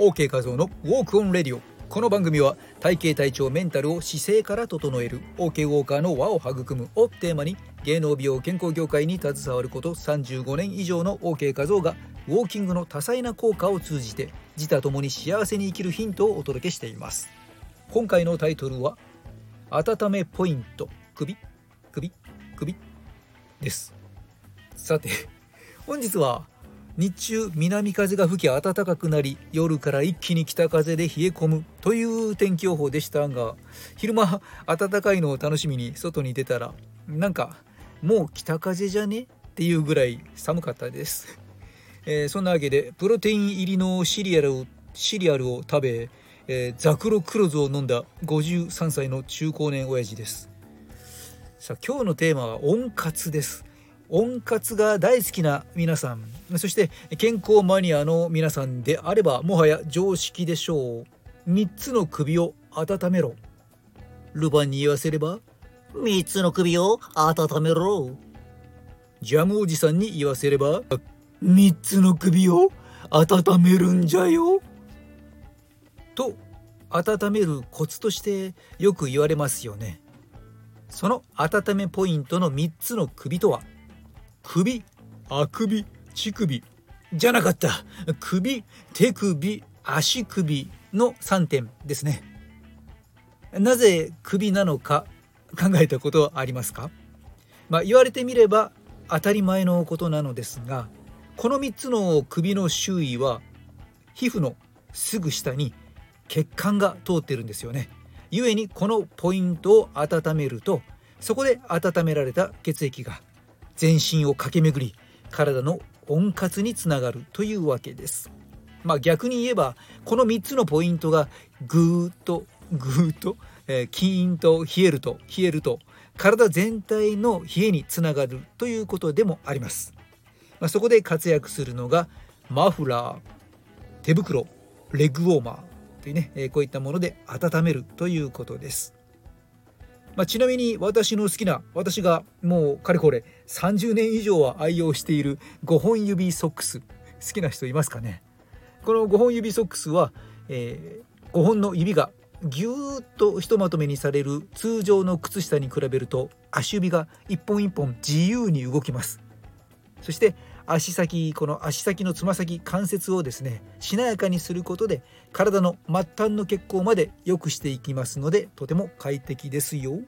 OK 画像のウォークオンレディオ。この番組は体型体調メンタルを姿勢から整える OK ウォーカーの輪を育むをテーマに芸能美容健康業界に携わること35年以上の OK 画像がウォーキングの多彩な効果を通じて自他ともに幸せに生きるヒントをお届けしています。今回のタイトルは温めポイント首首首です。さて本日は日中南風が吹き暖かくなり夜から一気に北風で冷え込むという天気予報でしたが昼間暖かいのを楽しみに外に出たらなんかもう北風じゃね？っていうぐらい寒かったです、えー、そんなわけでプロテイン入りのシリアルをシリアルを食べ、えー、ザクロクロズを飲んだ53歳の中高年親父です。さあ今日のテーマは温活です。温活が大好きな皆さん。そして健康マニアの皆さんであればもはや常識でしょう。3つの首を温めろ。ルバンに言わせれば3つの首を温めろ。ジャムおじさんに言わせれば3つの首を温めるんじゃよ。と温めるコツとしてよく言われますよね。その温めポイントの3つの首とは？首あくび乳首。じゃなかった。首手首足首の3点ですね。なぜ首なのか考えたことはありますか？まあ、言われてみれば当たり前のことなのですがこの3つの首の周囲は皮膚のすぐ下に血管が通ってるんですよね。故にこのポイントを温めるとそこで温められた血液が全身を駆け巡り体の温活につながるというわけです。まあ、逆に言えばこの3つのポイントがぐーっとぐーっと、えー、キーンと冷えると冷えると体全体の冷えにつながるということでもあります。まあ、そこで活躍するのがマフラー手袋レッグウォーマーというね、えー、こういったもので温めるということです。まあ、ちなみに私の好きな私がもうかれこれ30年以上は愛用している5本指ソックス好きな人いますかね？この5本指ソックスは、えー、5本の指がぎゅーっとひとまとめにされる通常の靴下に比べると足指が一本一本自由に動きます。そして足先この足先のつま先関節をですねしなやかにすることで体の末端の血行まで良くしていきますのでとても快適ですよ。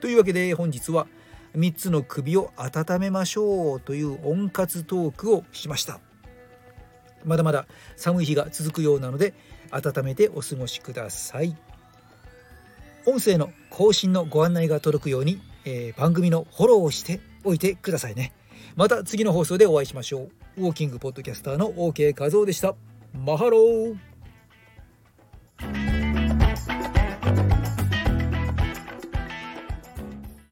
というわけで本日は3つの首を温めましょうという温活トークをしました。まだまだ寒い日が続くようなので温めてお過ごしください。音声の更新のご案内が届くように、えー、番組のフォローをしておいてくださいね。また次の放送でお会いしましょう。ウォーキングポッドキャスターの OK 和夫でした。マハロー